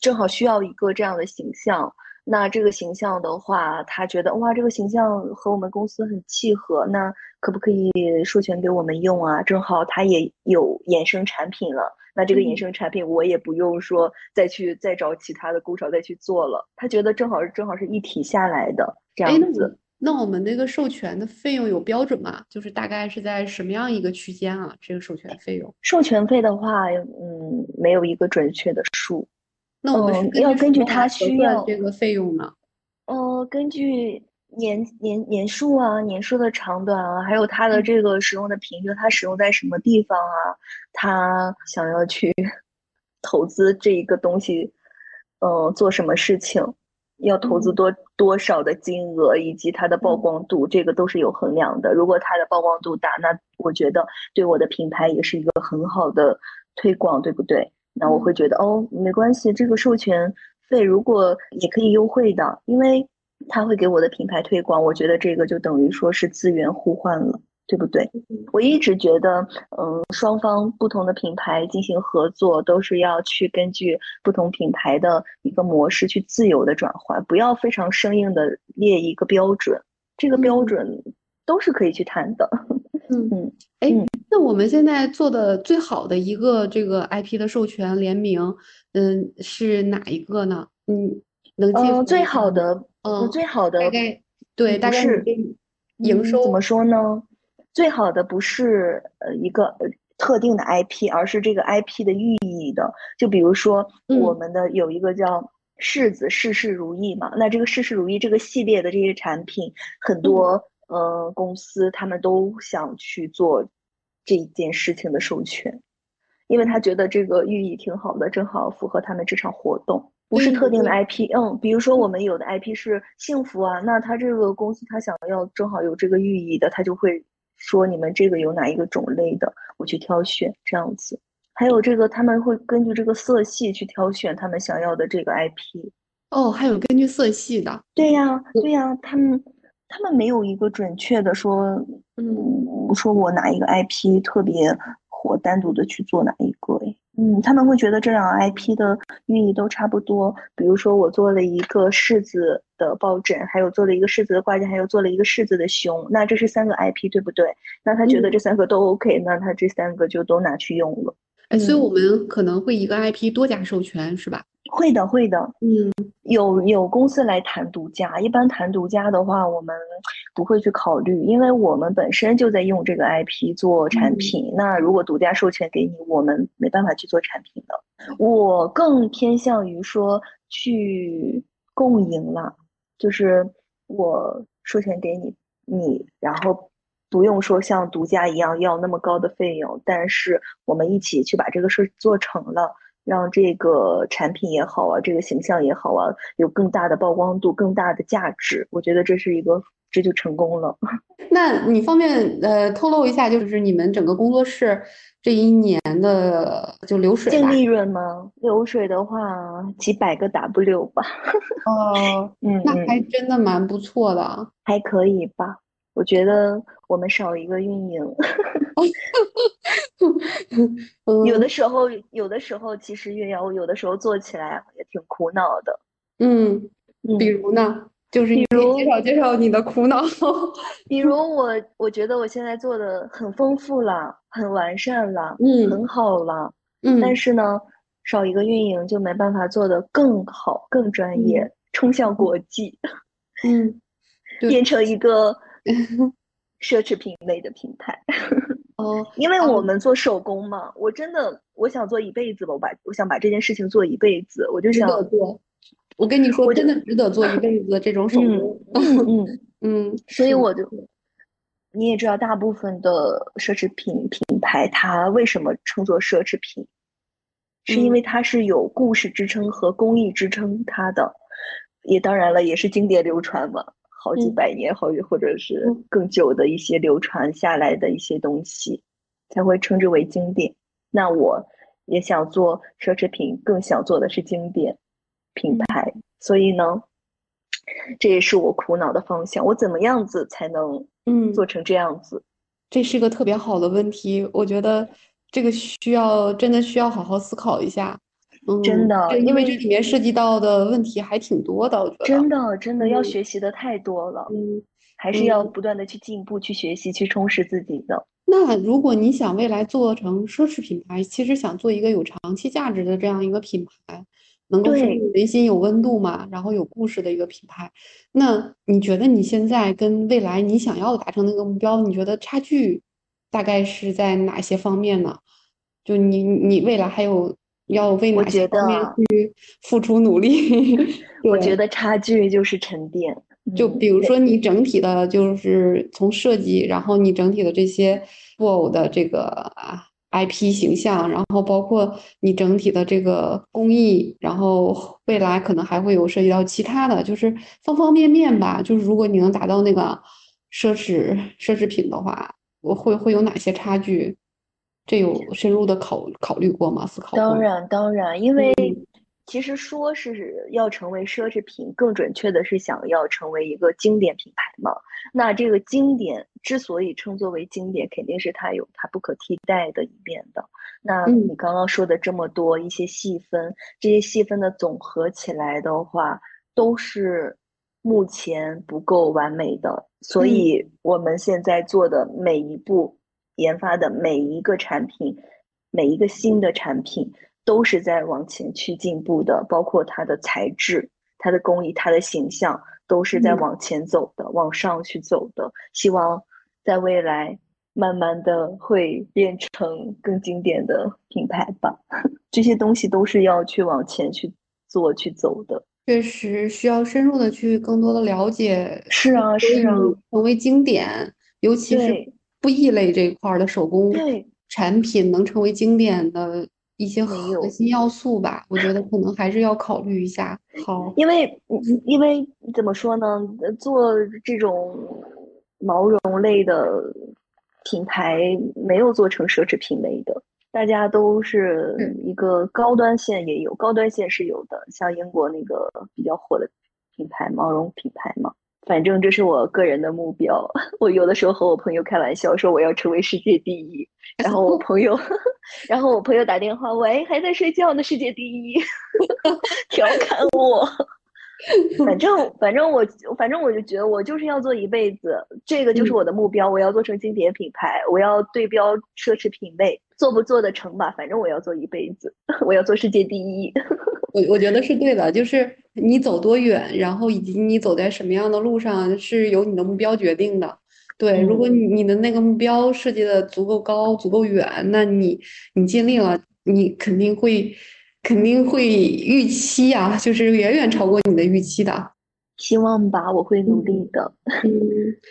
正好需要一个这样的形象，那这个形象的话，他觉得哇，这个形象和我们公司很契合，那可不可以授权给我们用啊？正好他也有衍生产品了，那这个衍生产品我也不用说再去再找其他的工厂再去做了，他觉得正好是正好是一体下来的这样子。那我们那个授权的费用有标准吗？就是大概是在什么样一个区间啊？这个授权费用？授权费的话，嗯，没有一个准确的数。那我们要根据他需要这个费用呢？呃，根据年年年数啊，年数的长短啊，还有它的这个使用的频率，它使用在什么地方啊？他想要去 投资这一个东西，嗯，做什么事情？要投资多多少的金额，以及它的曝光度，这个都是有衡量的。如果它的曝光度大，那我觉得对我的品牌也是一个很好的推广，对不对？那我会觉得哦，没关系，这个授权费如果也可以优惠的，因为它会给我的品牌推广，我觉得这个就等于说是资源互换了。对不对？我一直觉得，嗯，双方不同的品牌进行合作，都是要去根据不同品牌的一个模式去自由的转换，不要非常生硬的列一个标准。这个标准都是可以去谈的。嗯嗯，哎，那我们现在做的最好的一个这个 IP 的授权联名，嗯，是哪一个呢？嗯，能记？嗯，最好的，嗯，最好的，大概对，大概是营收怎么说呢？最好的不是呃一个特定的 IP，而是这个 IP 的寓意的。就比如说我们的有一个叫柿子事事如意嘛，那这个事事如意这个系列的这些产品，很多呃公司他们都想去做这一件事情的授权，因为他觉得这个寓意挺好的，正好符合他们这场活动。不是特定的 IP，嗯，比如说我们有的 IP 是幸福啊，那他这个公司他想要正好有这个寓意的，他就会。说你们这个有哪一个种类的，我去挑选这样子。还有这个他们会根据这个色系去挑选他们想要的这个 IP。哦，还有根据色系的。对呀，对呀，他们他们没有一个准确的说，嗯，说我哪一个 IP 特别火，单独的去做哪一个，哎。嗯，他们会觉得这两个 IP 的寓意都差不多。比如说，我做了一个柿子的抱枕，还有做了一个柿子的挂件，还有做了一个柿子的熊，那这是三个 IP，对不对？那他觉得这三个都 OK，那他这三个就都拿去用了。哎，所以我们可能会一个 IP 多加授权，是吧？会的，会的。嗯，有有公司来谈独家，一般谈独家的话，我们不会去考虑，因为我们本身就在用这个 IP 做产品。那如果独家授权给你，我们没办法去做产品的。我更偏向于说去共赢了，就是我授权给你，你然后不用说像独家一样要那么高的费用，但是我们一起去把这个事做成了。让这个产品也好啊，这个形象也好啊，有更大的曝光度、更大的价值，我觉得这是一个，这就成功了。那你方便呃透露一下，就是你们整个工作室这一年的就流水净利润吗？流水的话，几百个 W 吧。哦，嗯，那还真的蛮不错的，还可以吧。我觉得我们少一个运营，有的时候，有的时候其实月瑶，有的时候做起来也挺苦恼的。嗯，比如呢，就是比如介绍介绍你的苦恼。比如我，我觉得我现在做的很丰富了，很完善了，嗯，很好了，嗯，但是呢，少一个运营就没办法做的更好、更专业，冲向国际，嗯，变成一个。奢侈品类的平台 哦，因为我们做手工嘛，我真的我想做一辈子吧，我把我想把这件事情做一辈子，我就想做。我跟你说，真的值得做一辈子这种手工。嗯嗯，所以我就你也知道，大部分的奢侈品品牌它为什么称作奢侈品，是因为它是有故事支撑和工艺支撑它的，也当然了，也是经典流传嘛。好几百年，好或者是更久的一些流传下来的一些东西，才会称之为经典。那我也想做奢侈品，更想做的是经典品牌。所以呢，这也是我苦恼的方向。我怎么样子才能嗯做成这样子？这是个特别好的问题。我觉得这个需要真的需要好好思考一下。真的，因为这里面涉及到的问题还挺多的，我觉得真的真的要学习的太多了，嗯，还是要不断的去进步、去学习、去充实自己的。那如果你想未来做成奢侈品牌，其实想做一个有长期价值的这样一个品牌，能够人心有温度嘛，然后有故事的一个品牌，那你觉得你现在跟未来你想要达成那个目标，你觉得差距大概是在哪些方面呢？就你你未来还有？要为哪些方面去付出努力？我觉得差距就是沉淀。就比如说你整体的，就是从设计，然后你整体的这些布偶的这个啊 IP 形象，然后包括你整体的这个工艺，然后未来可能还会有涉及到其他的就是方方面面吧。就是如果你能达到那个奢侈奢侈品的话，我会会有哪些差距？这有深入的考考虑过吗？思考当然当然，因为其实说是要成为奢侈品，更准确的是想要成为一个经典品牌嘛。那这个经典之所以称作为经典，肯定是它有它不可替代的一面的。那你刚刚说的这么多一些细分，这些细分的总合起来的话，都是目前不够完美的。所以我们现在做的每一步。研发的每一个产品，每一个新的产品都是在往前去进步的，包括它的材质、它的工艺、它的形象，都是在往前走的，往上去走的。希望在未来慢慢的会变成更经典的品牌吧。这些东西都是要去往前去做、去走的。确实需要深入的去更多的了解。是啊，是啊，成为经典，尤其是。不异类这一块的手工产品能成为经典的一些核心要素吧？我觉得可能还是要考虑一下。好，因为因为怎么说呢？做这种毛绒类的品牌没有做成奢侈品类的，大家都是一个高端线也有，高端线是有的，像英国那个比较火的品牌毛绒品牌嘛。反正这是我个人的目标。我有的时候和我朋友开玩笑说我要成为世界第一，然后我朋友，然后我朋友打电话，喂，还在睡觉呢，世界第一，调侃我。反正反正我反正我就觉得我就是要做一辈子，这个就是我的目标。我要做成经典品牌，我要对标奢侈品类，做不做得成吧？反正我要做一辈子，我要做世界第一。我我觉得是对的，就是你走多远，然后以及你走在什么样的路上，是由你的目标决定的。对，如果你你的那个目标设计的足够高、足够远，那你你尽力了，你肯定会肯定会预期啊，就是远远超过你的预期的。希望吧，我会努力的。嗯，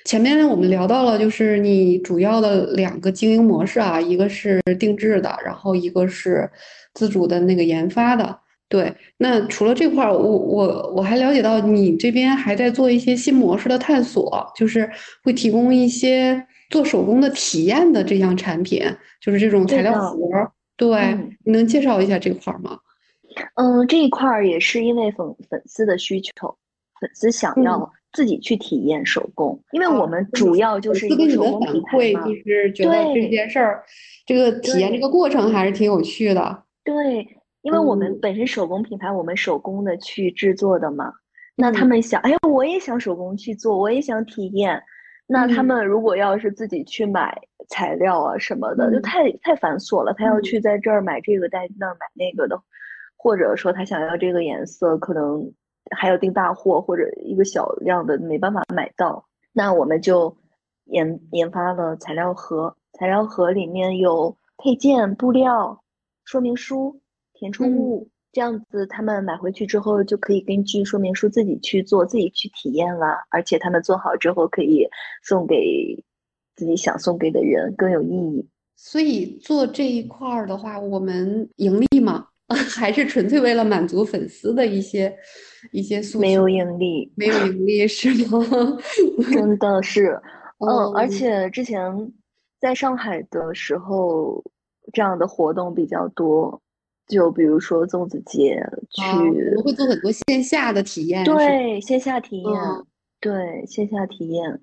前面我们聊到了，就是你主要的两个经营模式啊，一个是定制的，然后一个是自主的那个研发的。对，那除了这块儿，我我我还了解到你这边还在做一些新模式的探索，就是会提供一些做手工的体验的这项产品，就是这种材料盒。对，你能介绍一下这块儿吗？嗯，这一块儿也是因为粉粉丝的需求，粉丝想要自己去体验手工，因为我们主要就是一个手工品牌嘛。就是觉得这件事儿，这个体验这个过程还是挺有趣的。对。因为我们本身手工品牌，我们手工的去制作的嘛，那他们想，哎呀，我也想手工去做，我也想体验。那他们如果要是自己去买材料啊什么的，就太太繁琐了。他要去在这儿买这个，在那儿买那个的，或者说他想要这个颜色，可能还要订大货或者一个小量的没办法买到。那我们就研研发了材料盒，材料盒里面有配件、布料、说明书。填充物这样子，他们买回去之后就可以根据说明书自己去做，自己去体验了。而且他们做好之后可以送给自己想送给的人，更有意义。所以做这一块儿的话，我们盈利吗？还是纯粹为了满足粉丝的一些一些诉求？没有盈利，没有盈利 是吗？真的是，嗯，而且之前在上海的时候，这样的活动比较多。就比如说粽子节，去我们会做很多线下的体验，对线下体验，对线下体验，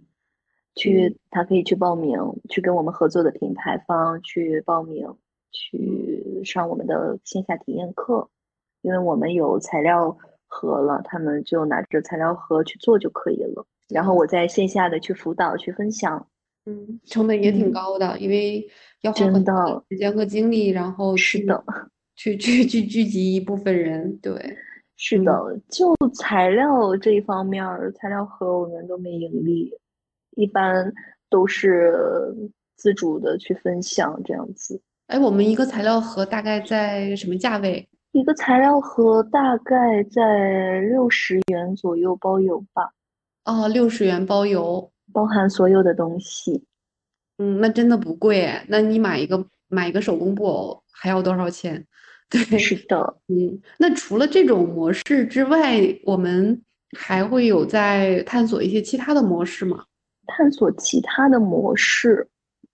去他可以去报名，去跟我们合作的品牌方去报名，去上我们的线下体验课，因为我们有材料盒了，他们就拿着材料盒去做就可以了。然后我在线下的去辅导去分享，嗯，成本也挺高的，因为要花很多时间和精力，然后是的。去去去聚集一部分人，对，是的，就材料这一方面，材料盒我们都没盈利，一般都是自主的去分享这样子。哎，我们一个材料盒大概在什么价位？一个材料盒大概在六十元左右包邮吧。哦，六十元包邮，包含所有的东西。嗯，那真的不贵哎。那你买一个买一个手工布偶还要多少钱？对，是的，嗯，那除了这种模式之外，我们还会有在探索一些其他的模式吗？探索其他的模式，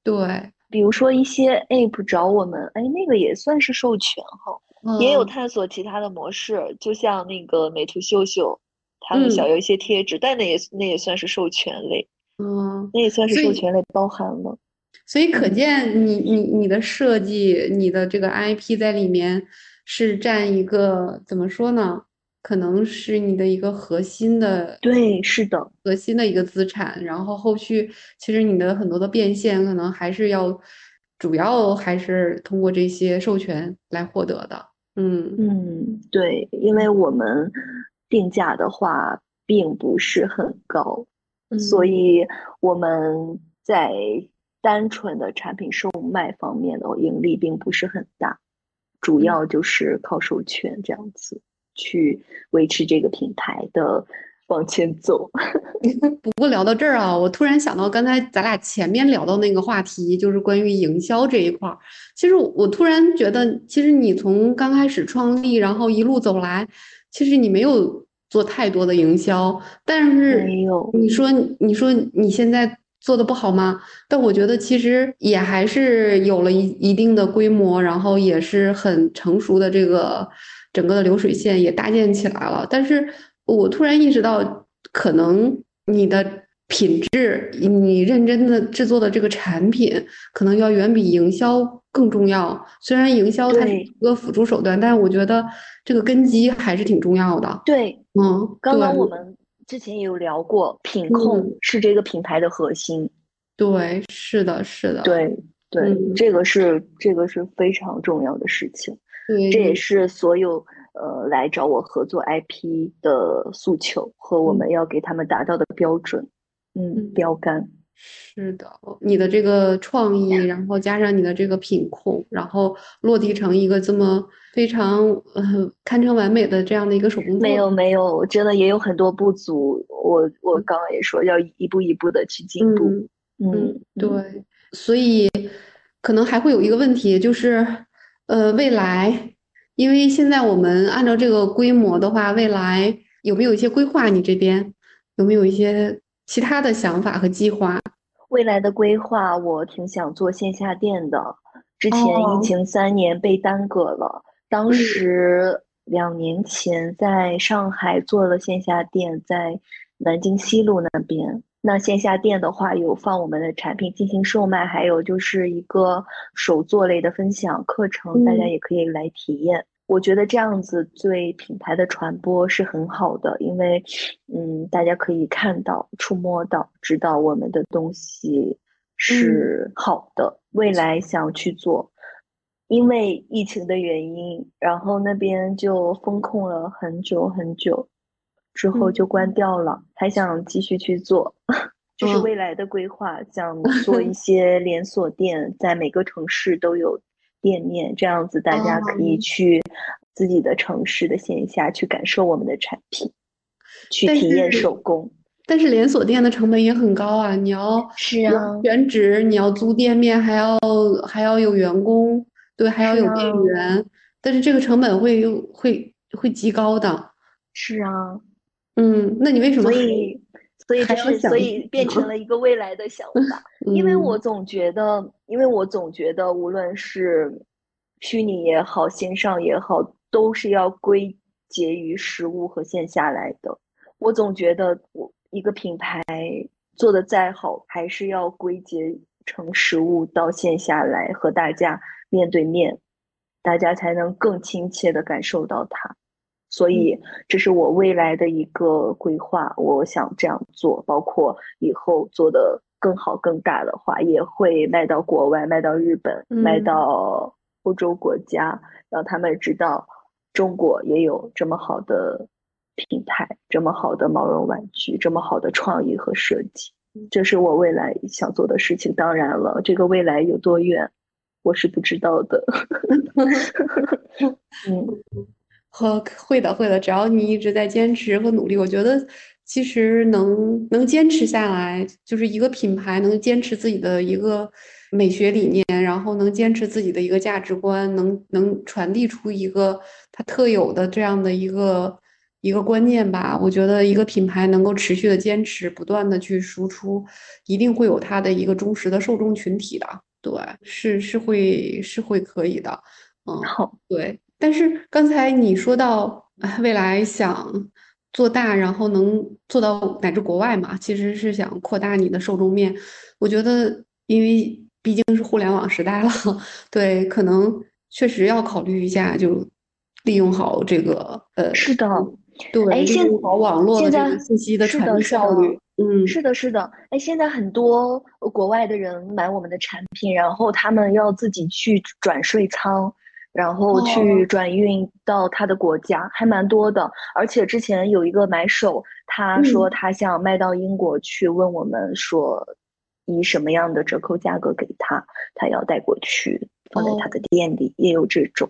对，比如说一些 app 找我们，哎，那个也算是授权哈，也有探索其他的模式，就像那个美图秀秀，他们想要一些贴纸，但那也那也算是授权类，嗯，那也算是授权类包含了。所以可见，你你你的设计，你的这个 IP 在里面是占一个怎么说呢？可能是你的一个核心的，对，是的，核心的一个资产。然后后续其实你的很多的变现，可能还是要主要还是通过这些授权来获得的。嗯嗯，对，因为我们定价的话并不是很高，所以我们在。单纯的产品售卖方面的盈利并不是很大，主要就是靠授权这样子去维持这个品牌的往前走。不过聊到这儿啊，我突然想到刚才咱俩前面聊到那个话题，就是关于营销这一块儿。其实我突然觉得，其实你从刚开始创立，然后一路走来，其实你没有做太多的营销，但是没有。你说，你说你现在。做的不好吗？但我觉得其实也还是有了一一定的规模，然后也是很成熟的这个整个的流水线也搭建起来了。但是我突然意识到，可能你的品质，你认真的制作的这个产品，可能要远比营销更重要。虽然营销它是一个辅助手段，但是我觉得这个根基还是挺重要的。对，嗯，刚刚我们。之前也有聊过，品控是这个品牌的核心。对，是的，是的。对对，这个是这个是非常重要的事情。对，这也是所有呃来找我合作 IP 的诉求和我们要给他们达到的标准，嗯，标杆。是的，你的这个创意，然后加上你的这个品控，然后落地成一个这么非常呃堪称完美的这样的一个手工。没有没有，真的也有很多不足。我我刚刚也说要一步一步的去进步。嗯，对。所以可能还会有一个问题，就是呃未来，因为现在我们按照这个规模的话，未来有没有一些规划？你这边有没有一些？其他的想法和计划，未来的规划，我挺想做线下店的。之前疫情三年被耽搁了，当时两年前在上海做了线下店，在南京西路那边。那线下店的话，有放我们的产品进行售卖，还有就是一个手作类的分享课程，大家也可以来体验。我觉得这样子对品牌的传播是很好的，因为，嗯，大家可以看到、触摸到、知道我们的东西是好的。未来想去做，因为疫情的原因，然后那边就封控了很久很久，之后就关掉了。还想继续去做，就是未来的规划，想 做一些连锁店，在每个城市都有。店面这样子，大家可以去自己的城市的线下去感受我们的产品，去体验手工。但是连锁店的成本也很高啊！你要是啊，选址，你要租店面，还要还要有员工，对，还要有店员。但是这个成本会会会极高的。是啊，嗯，那你为什么？所以。所以这是，所以变成了一个未来的想法。因为我总觉得，因为我总觉得，无论是虚拟也好，线上也好，都是要归结于实物和线下来的。我总觉得，我一个品牌做的再好，还是要归结成实物到线下来和大家面对面，大家才能更亲切的感受到它。所以，这是我未来的一个规划。我想这样做，包括以后做的更好、更大的话，也会卖到国外，卖到日本，卖到欧洲国家，让他们知道中国也有这么好的品牌，这么好的毛绒玩具，这么好的创意和设计。这是我未来想做的事情。当然了，这个未来有多远，我是不知道的。嗯。和会的会的，只要你一直在坚持和努力，我觉得其实能能坚持下来，就是一个品牌能坚持自己的一个美学理念，然后能坚持自己的一个价值观，能能传递出一个它特有的这样的一个一个观念吧。我觉得一个品牌能够持续的坚持，不断的去输出，一定会有它的一个忠实的受众群体的。对，是是会是会可以的。嗯，好，对。但是刚才你说到未来想做大，然后能做到乃至国外嘛？其实是想扩大你的受众面。我觉得，因为毕竟是互联网时代了，对，可能确实要考虑一下，就利用好这个呃，是的，对，利用好网络的这个信息的传递效率，嗯，是的，是的，哎，现在很多国外的人买我们的产品，然后他们要自己去转税仓。然后去转运到他的国家还蛮多的，而且之前有一个买手，他说他想卖到英国去，问我们说以什么样的折扣价格给他，他要带过去放在他的店里，也有这种。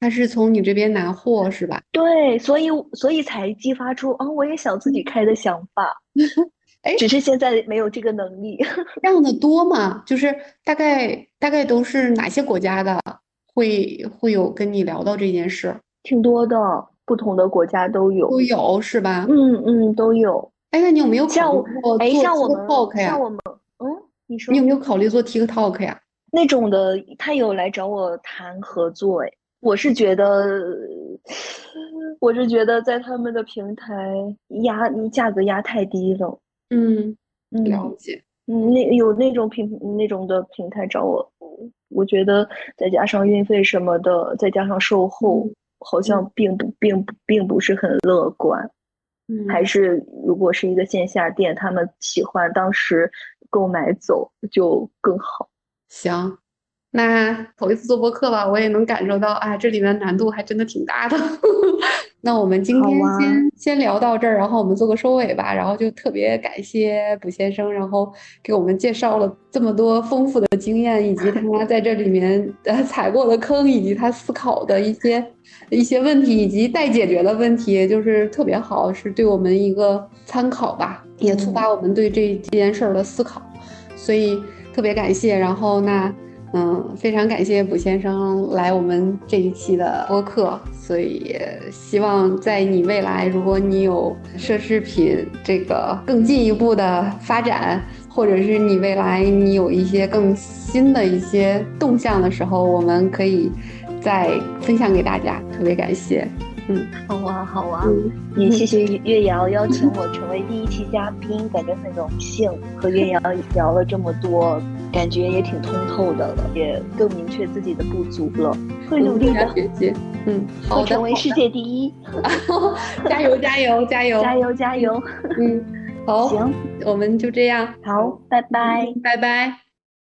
他是从你这边拿货是吧？对，所以所以才激发出啊，我也想自己开的想法。哎，只是现在没有这个能力。这样的多吗？就是大概大概都是哪些国家的？会会有跟你聊到这件事，挺多的，不同的国家都有，都有是吧？嗯嗯，都有。哎，那你有没有像过哎，像我们，呀？像我们，嗯，你说你有没有考虑做 TikTok 呀？那种的，他有来找我谈合作，哎，我是觉得，我是觉得在他们的平台压价格压太低了。嗯，嗯了解。嗯，那有那种平那种的平台找我，我觉得再加上运费什么的，再加上售后，好像并不并不并不是很乐观。嗯，还是如果是一个线下店，他们喜欢当时购买走就更好。行，那头一次做播客吧，我也能感受到，啊，这里面难度还真的挺大的。那我们今天先先聊到这儿，然后我们做个收尾吧。然后就特别感谢卜先生，然后给我们介绍了这么多丰富的经验，以及他在这里面呃踩过的坑，以及他思考的一些一些问题，以及待解决的问题，就是特别好，是对我们一个参考吧，也触发我们对这这件事儿的思考。所以特别感谢。然后那嗯，非常感谢卜先生来我们这一期的播客。所以也希望在你未来，如果你有奢侈品这个更进一步的发展，或者是你未来你有一些更新的一些动向的时候，我们可以再分享给大家。特别感谢。嗯，好啊，好啊，嗯也谢谢月瑶邀请我成为第一期嘉宾，感觉很荣幸。和月瑶聊了这么多，感觉也挺通透的了，也更明确自己的不足了，会努力的。嗯，会成为世界第一。加油，加油，加油，加油，加油！嗯，好，行，我们就这样，好，拜拜。拜拜。